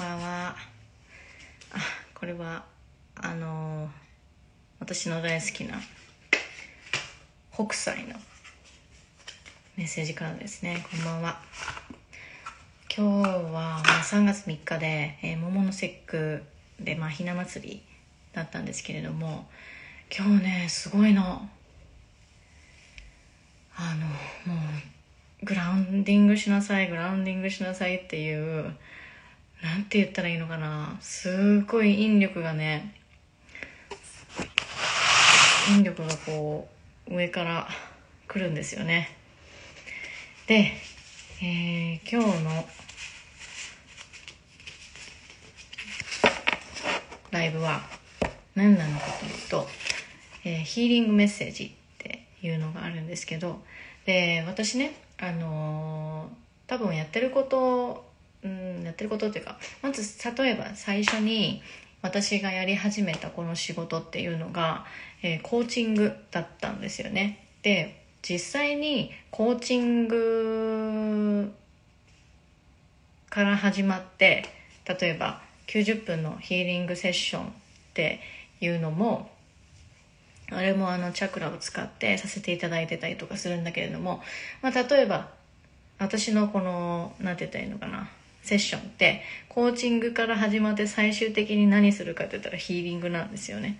ばんは。あこれはあの私の大好きな北斎のメッセージからですね。こんばんは。今日は、3月3日で、えー、桃の節句で、まあ、ひな祭りだったんですけれども今日ねすごいの。あのもうグラウンディングしなさいグラウンディングしなさいっていうなんて言ったらいいのかな。すごい引力がね引力がこう上から来るんですよね。で、えー、今日のライブは何なのかというと、えー、ヒーリングメッセージっていうのがあるんですけどで私ねあのー、多分やってることうんやってることっていうかまず例えば最初に私がやり始めたこの仕事っていうのが、えー、コーチングだったんですよね。で実際にコーチングから始まって例えば90分のヒーリングセッションっていうのもあれもあのチャクラを使ってさせていただいてたりとかするんだけれども、まあ、例えば私のこの何て言ったらいいのかな。セッションってコーチングから始まって最終的に何するかって言ったらヒーリングなんですよね。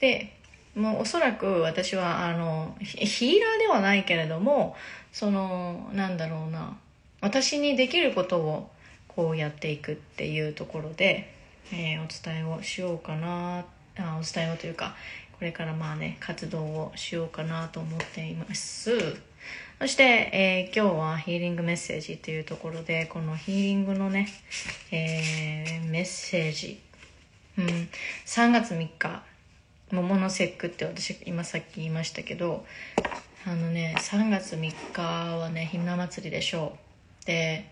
でもうおそらく私はあのヒーラーではないけれどもそのなんだろうな私にできることをこうやっていくっていうところで、えー、お伝えをしようかなあお伝えをというかこれからまあね活動をしようかなと思っています。そして、えー、今日はヒーリングメッセージというところでこのヒーリングのね、えー、メッセージ、うん、3月3日桃の節句って私今さっき言いましたけどあのね3月3日はねひな祭りでしょう。で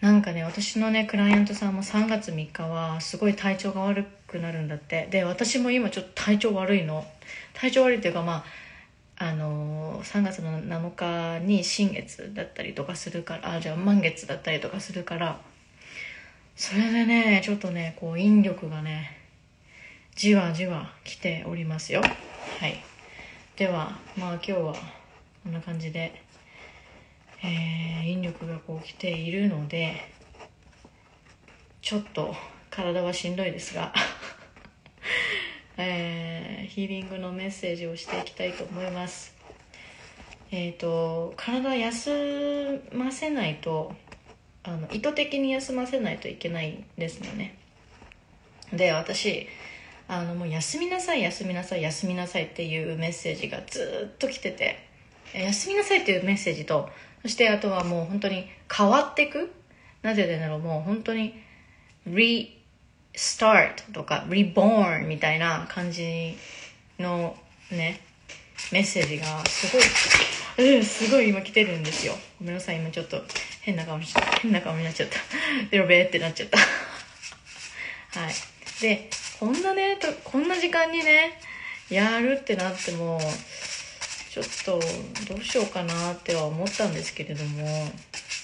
なんかね私のねクライアントさんも3月3日はすごい体調が悪くなるんだって。で私も今ちょっと体調悪いの。体調悪いっていうかまああの、3月の7日に新月だったりとかするからあじゃあ満月だったりとかするからそれでねちょっとねこう引力がねじわじわ来ておりますよ。はい。ではまあ今日はこんな感じでえー、引力がこう来ているのでちょっと体はしんどいですがえー、ヒーリングのメッセージをしていきたいと思います。えっ、ー、と体休ませないとあの意図的に休ませないといけないんですよね。で私あのもう休みなさい休みなさい休みなさいっていうメッセージがずっと来てて休みなさいっていうメッセージとそしてあとはもう本当に変わっていく？なぜでだろうもう本当に start とか reborn みたいな感じのねメッセージがすごい、うん、すごい今来てるんですよ。ごめんなさい今ちょっと変な顔に変な顔になっちゃった。ベロベーってなっちゃった。はい。でこんなねとこんな時間にねやるってなってもちょっとどうしようかなっては思ったんですけれども、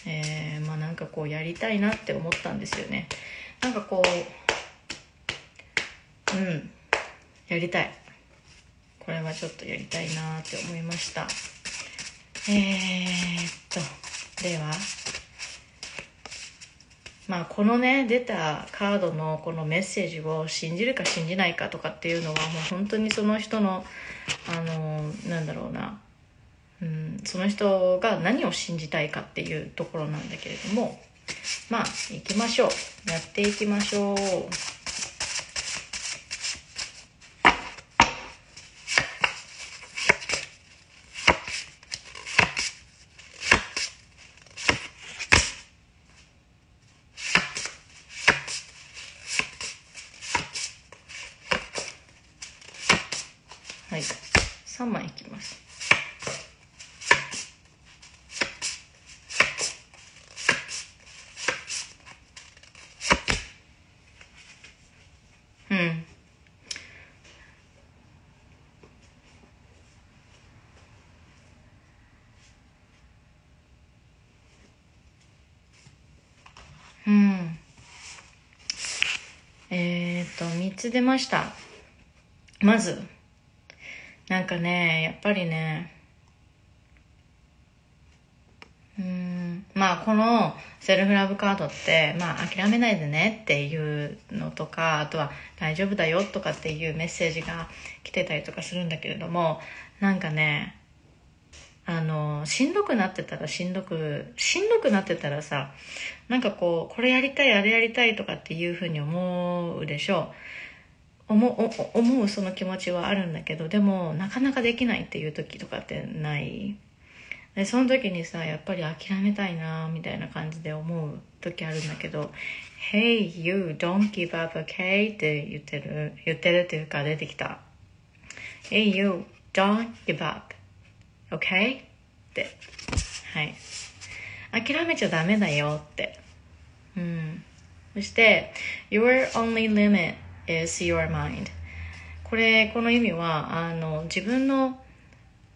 えー、まあなんかこうやりたいなって思ったんですよね。なんかこううん。やりたい。これはちょっとやりたいなって思いました。えー、っとではまあこのね出たカードのこのメッセージを信じるか信じないかとかっていうのはもう本当にその人のあのなんだろうな、うん、その人が何を信じたいかっていうところなんだけれども。まあ行きましょう。やっていきましょう。うん。えっ、と3つ出ました。まずなんかねやっぱりねうんまあこのセルフラブカードってまあ諦めないでねっていうのとかあとは大丈夫だよとかっていうメッセージが来てたりとかするんだけれどもなんかねあのしんどくなってたらしんどくしんどくなってたらさなんかこうこれやりたいあれやりたいとかっていうふうに思うでしょ？う思う思うその気持ちはあるんだけどでもなかなかできないっていう時とかってない？でその時にさやっぱり諦めたいなみたいな感じで思う時あるんだけど「Hey you don't give up okay」って言ってる言ってるっていうか出てきた「Hey you don't give up. okay」って。はい。諦めちゃダメだよって。うん。そして「Your only limit is your mind」これこの意味はあの自分の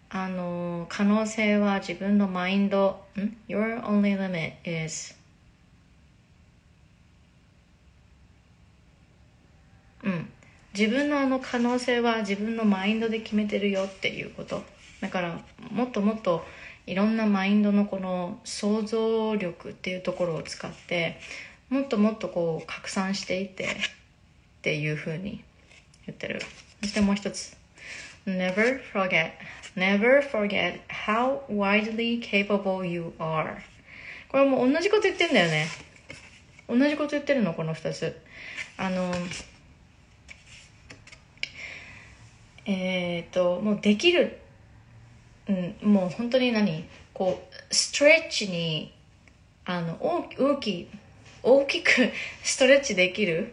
あの可能性は自分のマインドん？Your only limit is うん。自分のあの可能性は自分のマインドで決めてるよっていうこと。だからもっともっといろんなマインドのこの想像力っていうところを使ってもっともっとこう拡散していってっていうふうに言ってる。そしてもう一つ。Never forget Never forget how widely capable you are. これも同じこと言ってんだよね。同じこと言ってるのこの2つ。あのえっ、ー、ともうできる、うん、もう本当に何？こうストレッチにあの大き大きく ストレッチできる？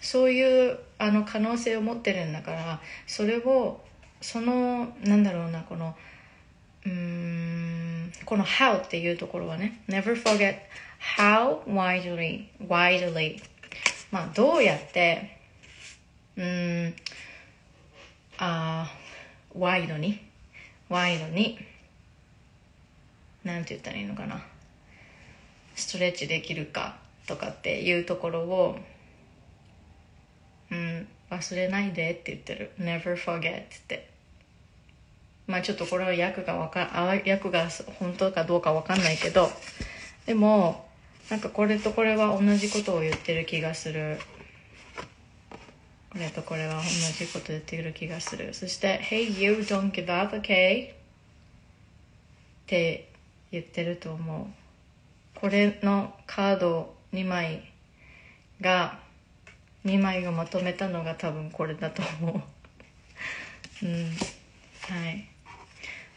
そういうあの可能性を持ってるんだからそれをそのなんだろうなこのうんこの how っていうところはね never forget how widely widely まあどうやってうんあワイドにワイドになんて言ったらいいのかな。ストレッチできるかとかっていうところをうん忘れないでって言ってる。Never forget って。まあちょっとこれは訳がわか訳が本当かどうかわかんないけどでもなんかこれとこれは同じことを言ってる気がする。これとこれは同じこと言ってる気がする。そして「Hey you don't give up okay」って言ってると思う。これのカード2枚が2枚をまとめたのが多分これだと思う。うんはい。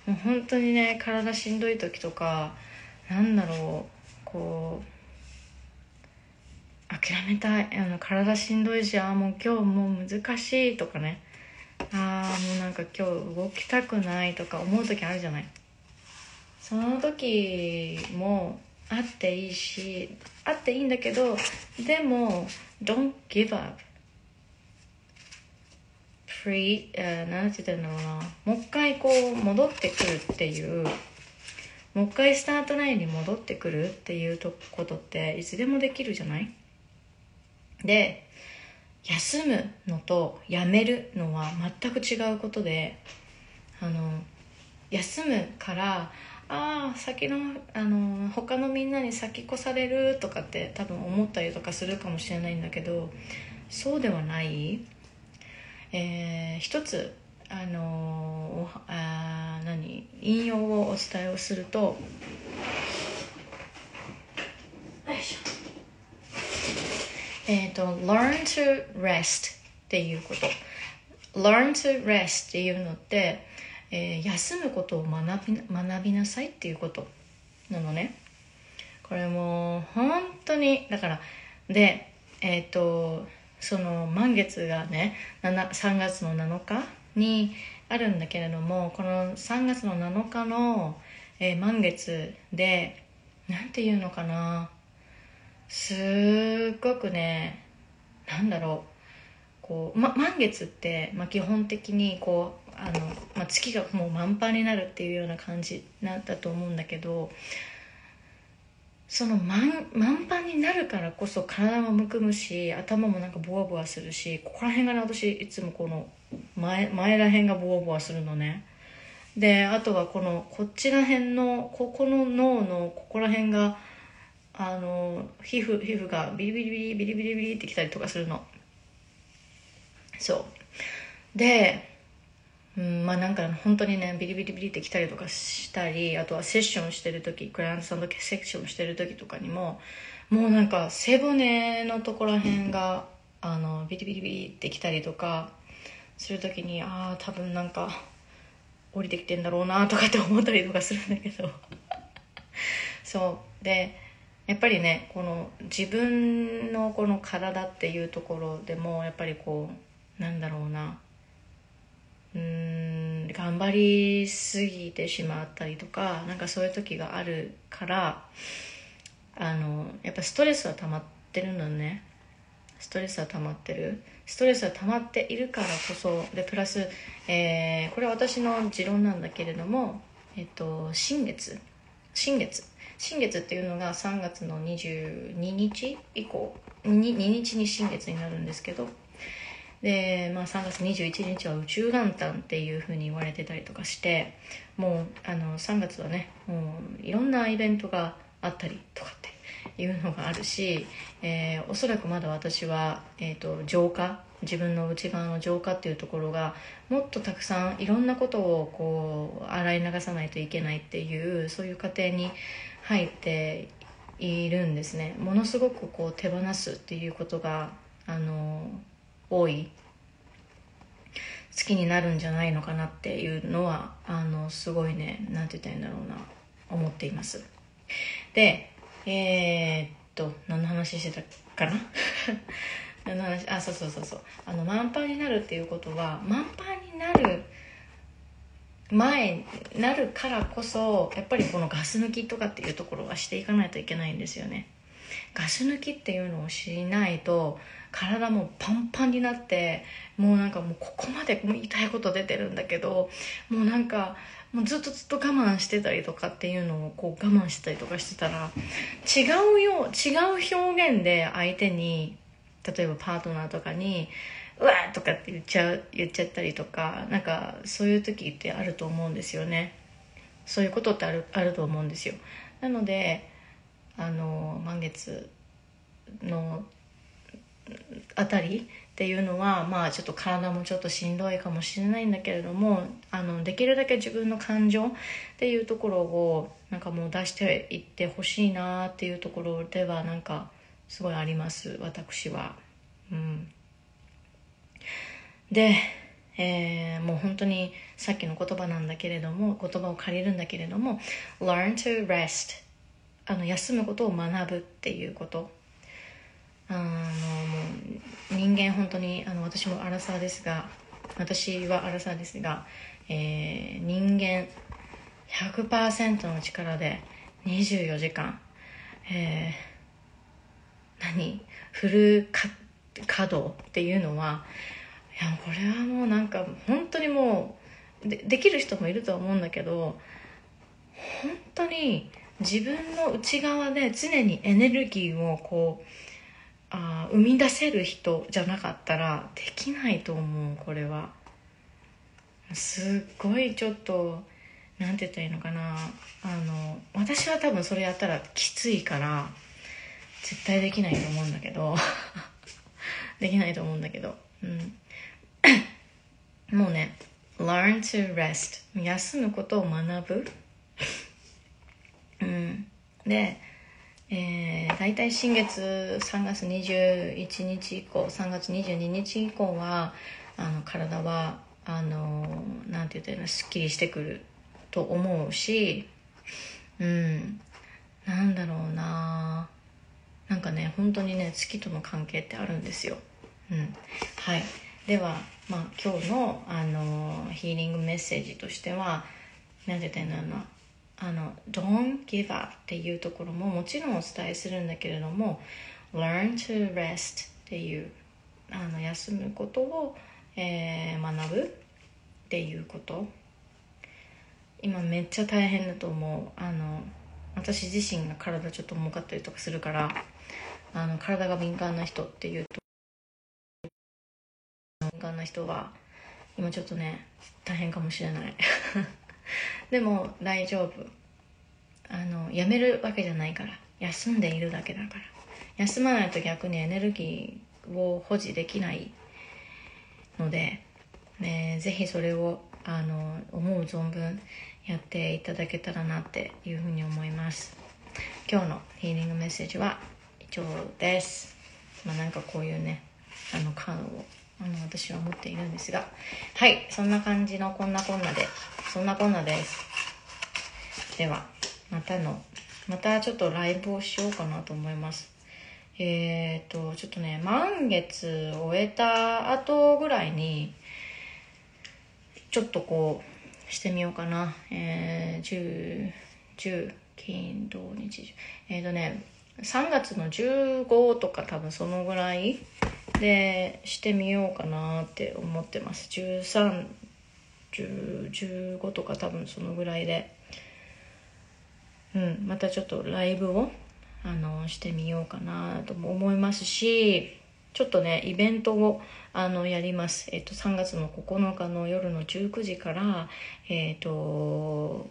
もう本当にね体しんどい時とかなんだろうこう諦めたい。あの体しんどいしああもう今日もう難しいとかね。ああもうなんか今日動きたくないとか思う時あるじゃない。その時もあっていいしあっていいんだけどでも don't give up. Free、uh, なんて言ってるのかな。もう一回こう戻ってくるっていう。もう一回スタートラインに戻ってくるっていうことっていつでもできるじゃない？で休むのとやめるのは全く違うことであの休むからああ先のあの他のみんなに先越されるとかって多分思ったりとかするかもしれないんだけどそうではない、えー、一つあのあ何引用をお伝えをするとよいしょ。えっ、ー、と learn to rest っていうこと。learn to rest っていうのってえー、休むことを学び学びなさいっていうこと。なのね。これも本当にだからでえっ、ー、とその満月がね3月の7日にあるんだけれどもこの3月の7日の、えー、満月で何て言うのかな。すっごくねなんだろうこう、ま、満月って、ま、基本的にこうあの、ま、月がもう満帆になるっていうような感じなんだと思うんだけどその満満帆になるからこそ体もむくむし頭もなんかボワボワするしここら辺がね私いつもこの前前ら辺がボワボワするのね。であとはこのこっちら辺のここの脳のここら辺があの皮膚皮膚がビリビリビリビリビリビリってきたりとかするの。そう。でうんまあなんか本当にねビリビリビリってきたりとかしたりあとはセッションしてる時クライアントさんとセッションしてる時とかにももうなんか背骨のところら辺があのビリビリビリってきたりとかする時にああ多分なんか降りてきてんだろうなとかって思ったりとかするんだけど。そう。でやっぱりねこの自分のこの体っていうところでもやっぱりこうなんだろうな。うん頑張りすぎてしまったりとかなんかそういう時があるからあのやっぱストレスは溜まってるのね。ストレスは溜まってる。ストレスは溜まっているからこそでプラス、えー、これは私の持論なんだけれども、えっと、新月。新月。新月っていうのが3月の22日以降。2, 日に新月になるんですけど。で、まあ、3月21日は宇宙元旦っていうふうに言われてたりとかして。もうあの3月はねもういろんなイベントがあったりとかっていうのがあるし、えー、おそらくまだ私は、えーと、浄化自分の内側の浄化っていうところがもっとたくさんいろんなことをこう洗い流さないといけないっていうそういう過程に入っているんですね。ものすごくこう手放すっていうことがあの多い。好きになるんじゃないのかなっていうのはあのすごいね何て言ったらいいんだろうな思っています。でえー、っと何の話してたかな？何の話？あそうそうそうそう。あの満帆になるっていうことは満帆になる前になるからこそやっぱりこのガス抜きとかっていうところはしていかないといけないんですよね。ガス抜きっていうのをしないと体もパンパンになってもうなんかもうここまでもう痛いこと出てるんだけどもうなんかもうずっとずっと我慢してたりとかっていうのをこう我慢してたりとかしてたら違うよ違う表現で相手に例えばパートナーとかに「うわ!」とかって言っちゃう言っちゃったりとかなんかそういう時ってあると思うんですよねそういうことってあるあると思うんですよなのであの満月のあたりっていうのはまあちょっと体もちょっとしんどいかもしれないんだけれどもあのできるだけ自分の感情っていうところをなんかもう出していってほしいなっていうところではなんかすごいあります私は。うん、で、えー、もう本当にさっきの言葉なんだけれども言葉を借りるんだけれども learn to rest あの休むことを学ぶっていうこと。あのもう人間本当にあの私もアラサーですが私はアラサーですが、えー、人間100%の力で24時間、えー、何？フル稼働っていうのはやこれはもうなんか本当にもうでできる人もいると思うんだけど本当に自分の内側で常にエネルギーをこうあ生み出せる人じゃなかったらできないと思うこれは。すっごいちょっと何て言ったらいいのかな。あの私は多分それやったらきついから絶対できないと思うんだけど。できないと思うんだけど。うん。もうね learn to rest 休むことを学ぶ。うん。でえー、大体新月3月21日以降3月22日以降はあの体はあのなんて言ったらいいの？すっきりしてくると思うしうん。なんだろうな。なんかね本当にね月との関係ってあるんですよ、うん、はい。では、まあ、今日のあのヒーリングメッセージとしては何て言ったらいいんだろうな。あの Don't give up っていうところももちろんお伝えするんだけれども Learn to rest っていうあの休むことを、えー、学ぶっていうこと。今めっちゃ大変だと思う。あの私自身が体ちょっと重かったりとかするからあの体が敏感な人っていうと敏感な人は今ちょっとね大変かもしれない。でも大丈夫。あのやめるわけじゃないから。休んでいるだけだから。休まないと逆にエネルギーを保持できないので、ね、ぜひそれをあの思う存分やっていただけたらなっていうふうに思います。今日のヒーリングメッセージは以上です。まあなんかこういうねあのカードをあの私は持っているんですがはいそんな感じのこんなこんなでそんなこんなです。ではまたのまたちょっとライブをしようかなと思います。え、ー、とちょっとね満月終えた後ぐらいにちょっとこうしてみようかな。えー、10 10金土日えっ、ー、とね3月の15とか多分そのぐらいでしてみようかなって思ってます。1315とか多分そのぐらいで。うんまたちょっとライブをあのしてみようかなとも思いますしちょっとねイベントをあのやります、えっと、3月の9日の夜の19時からえっと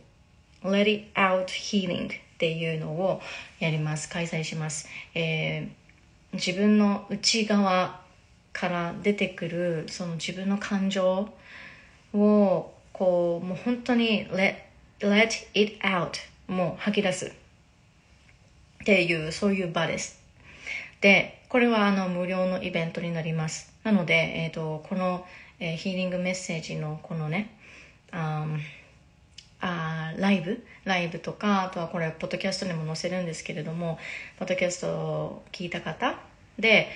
Let It Out Healing っていうのをやります。開催します、えー、自分の内側から出てくるその自分の感情をこうもう本当に let, let it out もう吐き出すっていうそういう場です。でこれはあの無料のイベントになります。なので、えーと、この、えー、ヒーリングメッセージのこのねああライブ？ライブとかあとはこれポッドキャストにも載せるんですけれどもポッドキャストを聞いた方で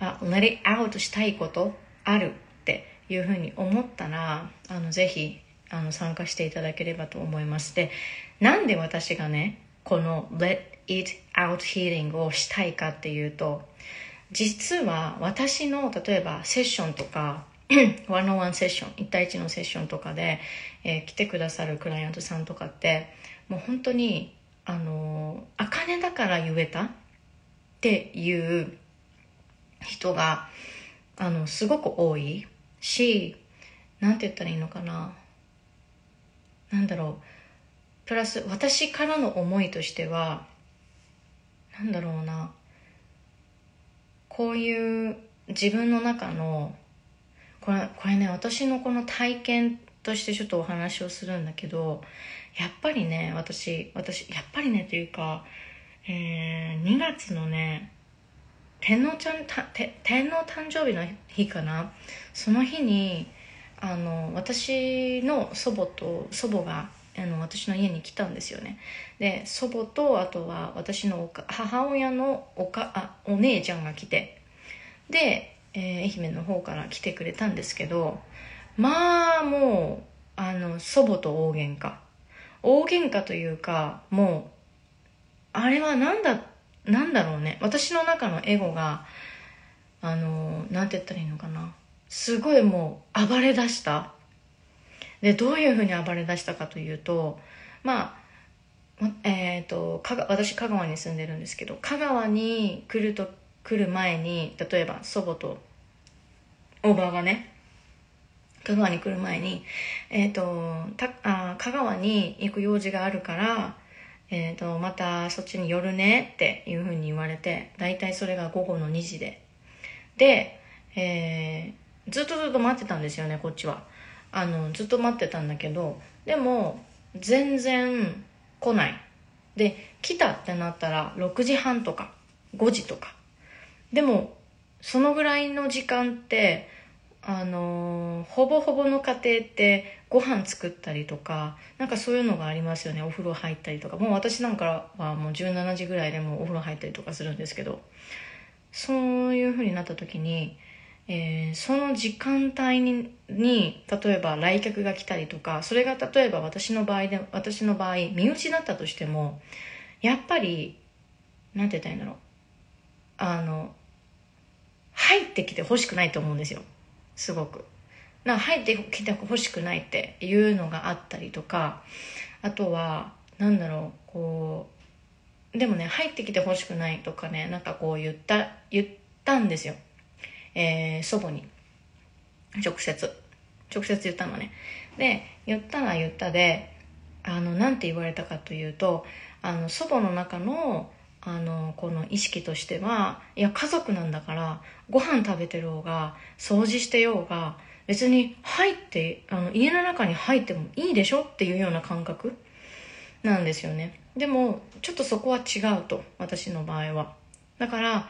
あ let it out したいことあるっていうふうに思ったらあのぜひあの参加していただければと思います。でなんで私がねこの let it out healing をしたいかっていうと実は私の例えばセッションとかワンオンワンセッション1対1のセッションとかで、えー、来てくださるクライアントさんとかってもう本当にあの茜だから言えたっていう人があのすごく多いし何て言ったらいいのかな。なんだろう。プラス私からの思いとしてはなんだろうな。こういう自分の中のこれこれね私のこの体験としてちょっとお話をするんだけどやっぱりね私私やっぱりねというか、えー、2月のね天皇ちゃんた天皇誕生日の日かな？その日にあの私の祖母と祖母があの私の家に来たんですよね。で祖母とあとは私の母親のおかあお姉ちゃんが来て。で、えー、愛媛の方から来てくれたんですけどまあもうあの祖母と大喧嘩。大喧嘩というかもうあれは何だなんだろうね。私の中のエゴがあのなんて言ったらいいのかな。すごいもう暴れ出した。でどういうふうに暴れ出したかというとまあえっ、ー、と私香川に住んでるんですけど香川に来ると来る前に例えば祖母とおばがね香川に来る前に、えーと、たあ香川に行く用事があるからえーと、またそっちに寄るねっていうふうに言われて大体それが午後の2時で。で、えー、ずっとずっと待ってたんですよねこっちは。あのずっと待ってたんだけどでも全然来ない。で来たってなったら6時半とか5時とか。でもそのぐらいの時間ってあのほぼほぼの家庭ってご飯作ったりとかなんかそういうのがありますよね。お風呂入ったりとか。もう私なんかはもう17時ぐらいでもお風呂入ったりとかするんですけど。そういうふうになった時に、えー、その時間帯にに例えば来客が来たりとかそれが例えば私の場合で私の場合身内だったとしてもやっぱりなんて言ったらいいんだろう。あの入ってきてほしくないと思うんですよ。すごく。な入ってきてほしくないっていうのがあったりとかあとはなんだろうこうでもね入ってきてほしくないとかねなんかこう言った言ったんですよ、えー、祖母に。直接。直接言ったのね。で言ったら言ったであのなんて言われたかというとあの祖母の中のあのこの意識としてはいや家族なんだからご飯食べてる方が掃除してようが別に入ってあの家の中に入ってもいいでしょ？っていうような感覚なんですよね。でもちょっとそこは違うと私の場合は。だから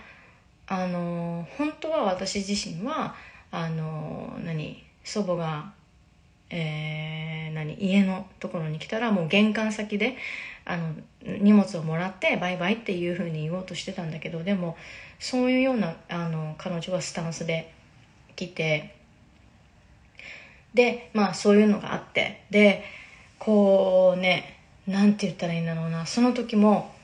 あの本当は私自身はあの何？祖母がえー、何家のところに来たらもう玄関先であの荷物をもらってバイバイっていうふうに言おうとしてたんだけどでもそういうようなあの彼女はスタンスで来てでまあそういうのがあってでこうねなんて言ったらいいんだろうなその時も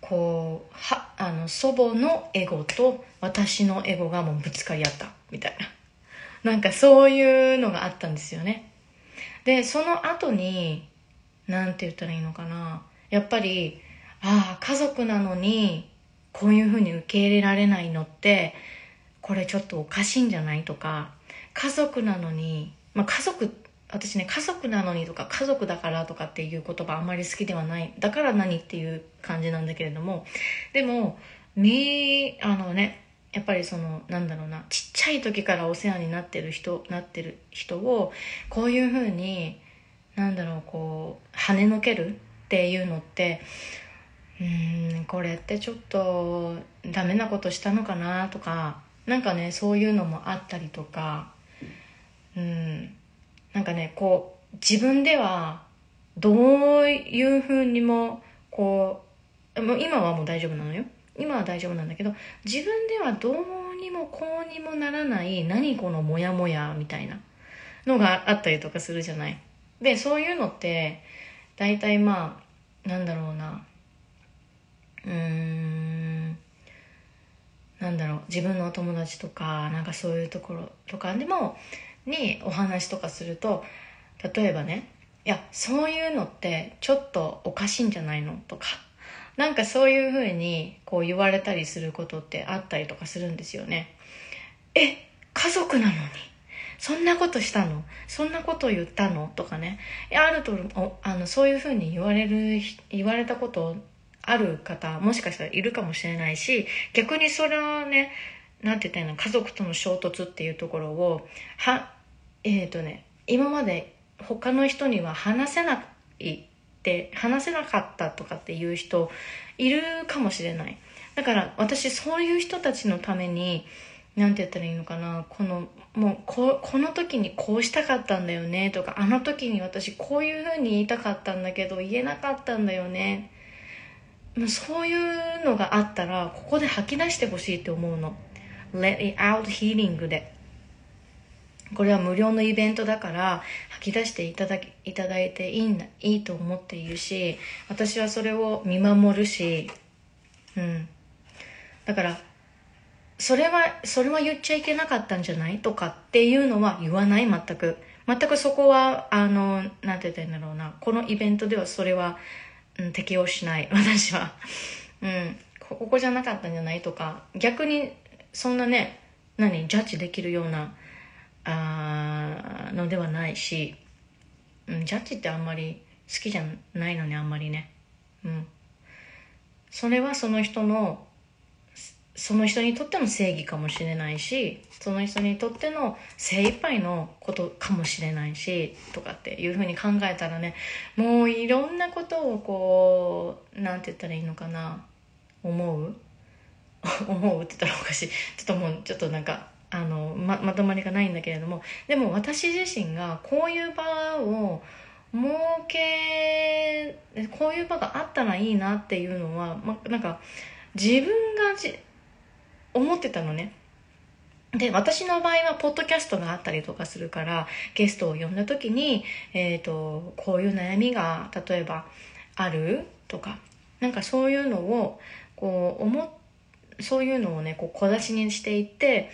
こうはあの祖母のエゴと私のエゴがもうぶつかり合ったみたいな。なんかそういうのがあったんですよね。でその後に何て言ったらいいのかな。やっぱりああ家族なのにこういうふうに受け入れられないのってこれちょっとおかしいんじゃないとか家族なのに、まあ、家族私ね家族なのにとか家族だからとかっていう言葉あんまり好きではない。だから何っていう感じなんだけれども。でもみあのねやっぱりそのなんだろうなちっちゃい時からお世話になってる人なってる人をこういうふうになんだろうこう跳ねのけるっていうのってうんこれってちょっとダメなことしたのかなとかなんかねそういうのもあったりとかうんなんかねこう自分ではどういうふうにもこうもう今はもう大丈夫なのよ。今は大丈夫なんだけど自分ではどうにもこうにもならない何このモヤモヤみたいなのがあったりとかするじゃない。でそういうのって大体まあなんだろうな。うーん。なんだろう。自分のお友達とかなんかそういうところとか。でもにお話とかすると例えばねいやそういうのってちょっとおかしいんじゃないのとか。なんかそういうふうにこう言われたりすることってあったりとかするんですよね。え、家族なのに？そんなことしたの？そんなこと言ったの？とかね。あると、あの、そういうふうに言われる、言われたことある方、もしかしたらいるかもしれないし、逆にそれはね、なんて言ったらいいの、家族との衝突っていうところを、は、えっ、ー、とね、今まで他の人には話せないって話せなかったとかっていう人いるかもしれない。だから私そういう人たちのために何て言ったらいいのかなこのもうここの時にこうしたかったんだよねとかあの時に私こういうふうに言いたかったんだけど言えなかったんだよね。そういうのがあったらここで吐き出してほしいって思うの。Let it out healing で。これは無料のイベントだから吐き出していただきいただいていいんだいいと思っているし私はそれを見守るしうん。だからそれはそれは言っちゃいけなかったんじゃない？とかっていうのは言わない？全く。全くそこはあのなんて言ったらいいんだろうな。このイベントではそれは、うん、適用しない。私は。うん。ここじゃなかったんじゃない？とか。逆にそんなね何？ジャッジできるようなあのではないし、うん、ジャッジってあんまり好きじゃないのねあんまりね。うん。それはその人のその人にとっての正義かもしれないしその人にとっての精一杯のことかもしれないしとかっていうふうに考えたらねもういろんなことをこうなんて言ったらいいのかな思う？思うって言ったらおかしい。ちょっともうちょっとなんかあのままとまりがないんだけれどもでも私自身がこういう場を設けこういう場があったらいいなっていうのは、ま、なんか自分がじ思ってたのね。で私の場合はポッドキャストがあったりとかするからゲストを呼んだ時に、えーと、こういう悩みが例えばあるとかなんかそういうのをこう思そういうのをねこう小出しにしていって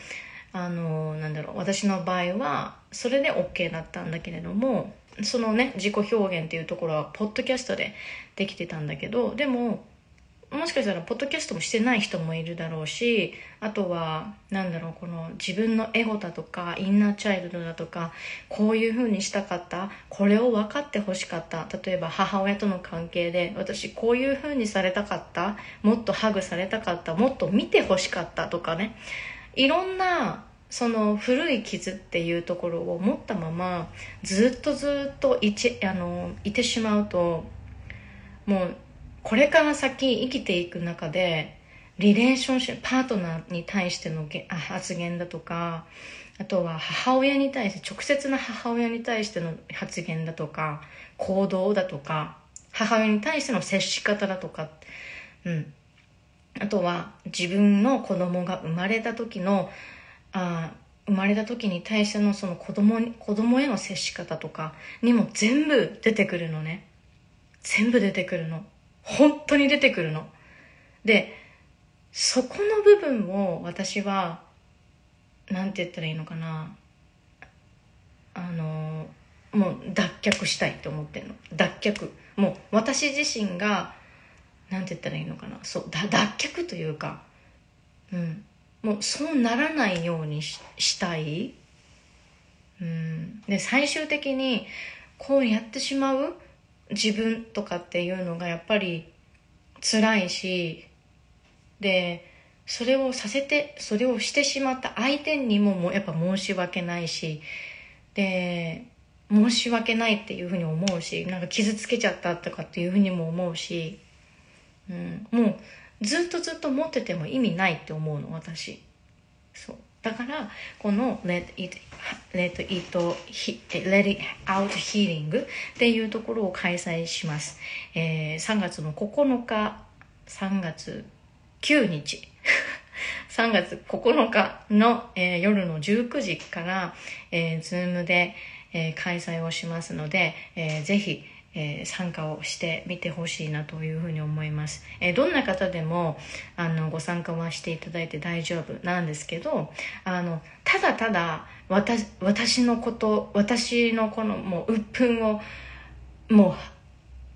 あのなんだろう私の場合はそれで OK だったんだけれどもそのね自己表現っていうところはポッドキャストでできてたんだけどでももしかしたらポッドキャストもしてない人もいるだろうしあとはなんだろうこの自分のエゴだとかインナーチャイルドだとかこういう風にしたかったこれを分かってほしかった。例えば母親との関係で私こういう風にされたかったもっとハグされたかったもっと見てほしかったとかね。いろんなその古い傷っていうところを持ったままずっとずっといちあのいてしまうともうこれから先生きていく中でリレーションシップパートナーに対しての発言だとかあとは母親に対して直接な母親に対しての発言だとか行動だとか母親に対しての接し方だとかうん。あとは自分の子供が生まれた時のあ生まれた時に対してのその子供に子供への接し方とかにも全部出てくるのね。全部出てくるの。本当に出てくるの。でそこの部分を私はなんて言ったらいいのかな。あのもう脱却したいって思ってんの。脱却。もう私自身がなんて言ったらいいのかな？そう脱却というか。うん。もうそうならないようにしたい、うん、で最終的にこうやってしまう？自分とかっていうのがやっぱり辛いし。でそれをさせてそれをしてしまった相手にももやっぱ申し訳ないし。で申し訳ないっていうふうに思うしなんか傷つけちゃったとかっていうふうにも思うし、うん、もうずっとずっと持ってても意味ないって思うの私。そう。だからこの Let it, let it, let it out healing っていうところを開催します、えー、3月の9日3月9日。3月9 日の、えー、夜の19時から、えー、ズームで、えー、開催をしますので、えー、ぜひえー、参加をしてみてほしいなというふうに思います、えー、どんな方でもあのご参加はしていただいて大丈夫なんですけどあのただただ私私のこと私のこのもう鬱憤をもう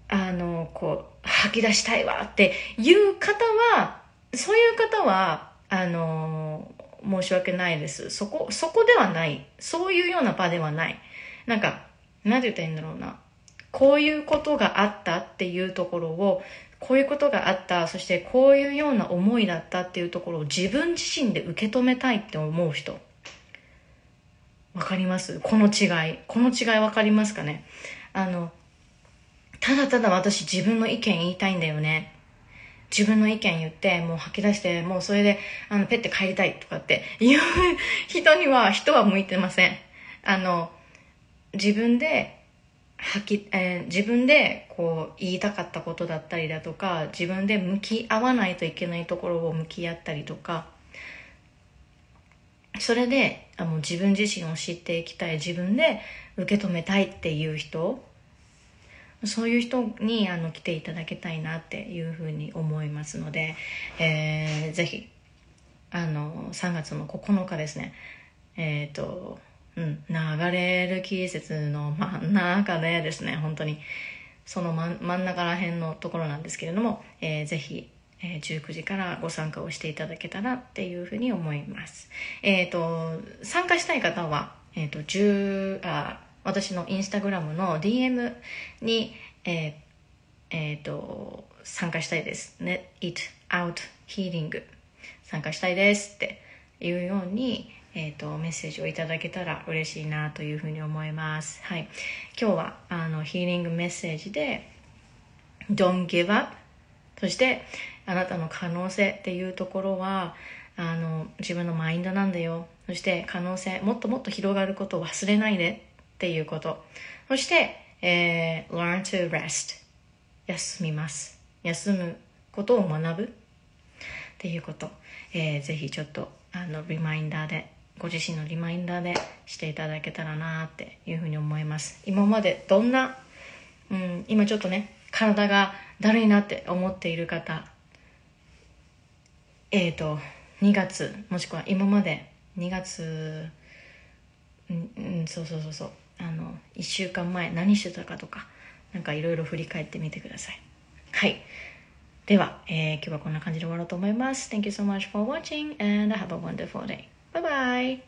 あのこう吐き出したいわっていう方はそういう方はあの申し訳ないです。そこそこではない。そういうような場ではない。なんか何て言ったらいいんだろうな。こういうことがあったっていうところをこういうことがあったそしてこういうような思いだったっていうところを自分自身で受け止めたいって思う人。わかります？この違い。この違いわかりますかね？あのただただ私自分の意見言いたいんだよね。自分の意見言ってもう吐き出してもうそれであのペッて帰りたいとかっていう人には人は向いてません。あの自分で吐き、えー、自分でこう言いたかったことだったりだとか自分で向き合わないといけないところを向き合ったりとかそれであの自分自身を知っていきたい自分で受け止めたいっていう人そういう人にあの来ていただきたいなっていうふうに思いますので、えー、ぜひあの3月の9日ですねえっ、ー、とうん、流れる季節の真ん中でですね、本当に、その真真ん中ら辺のところなんですけれども、えー、ぜひ、えー、19時からご参加をしていただけたらっていうふうに思います。えっ、ー、と、参加したい方は、えっ、ー、と、10あ、私のインスタグラムの DM に、えーえーと、参加したいです。ね、It Out Healing 参加したいですっていうように、えーと、メッセージをいただけたら嬉しいなというふうに思います。はい、今日はあのヒーリングメッセージで「Don't give up」そしてあなたの可能性っていうところはあの自分のマインドなんだよ。そして可能性もっともっと広がることを忘れないでっていうこと。そして、えー、learn to rest 休みます。休むことを学ぶっていうこと、えー、ぜひちょっとあのリマインダーでご自身のリマインダーでしていただけたらなっていうふうに思います。今までどんな、うん、今ちょっとね体がだるいなって思っている方えっ、ー、と2月もしくは今まで2月うん、うん、そうそうそうそうあの1週間前何してたかとかなんかいろいろ振り返ってみてください。はい。ででは、えー今日はこんな感じで終わろうと思います。Thank you so much for watching and have a wonderful day. Bye bye